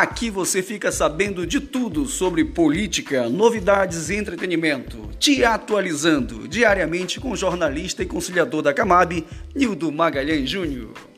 Aqui você fica sabendo de tudo sobre política, novidades e entretenimento, te atualizando diariamente com o jornalista e conciliador da Camab, Nildo Magalhães Júnior.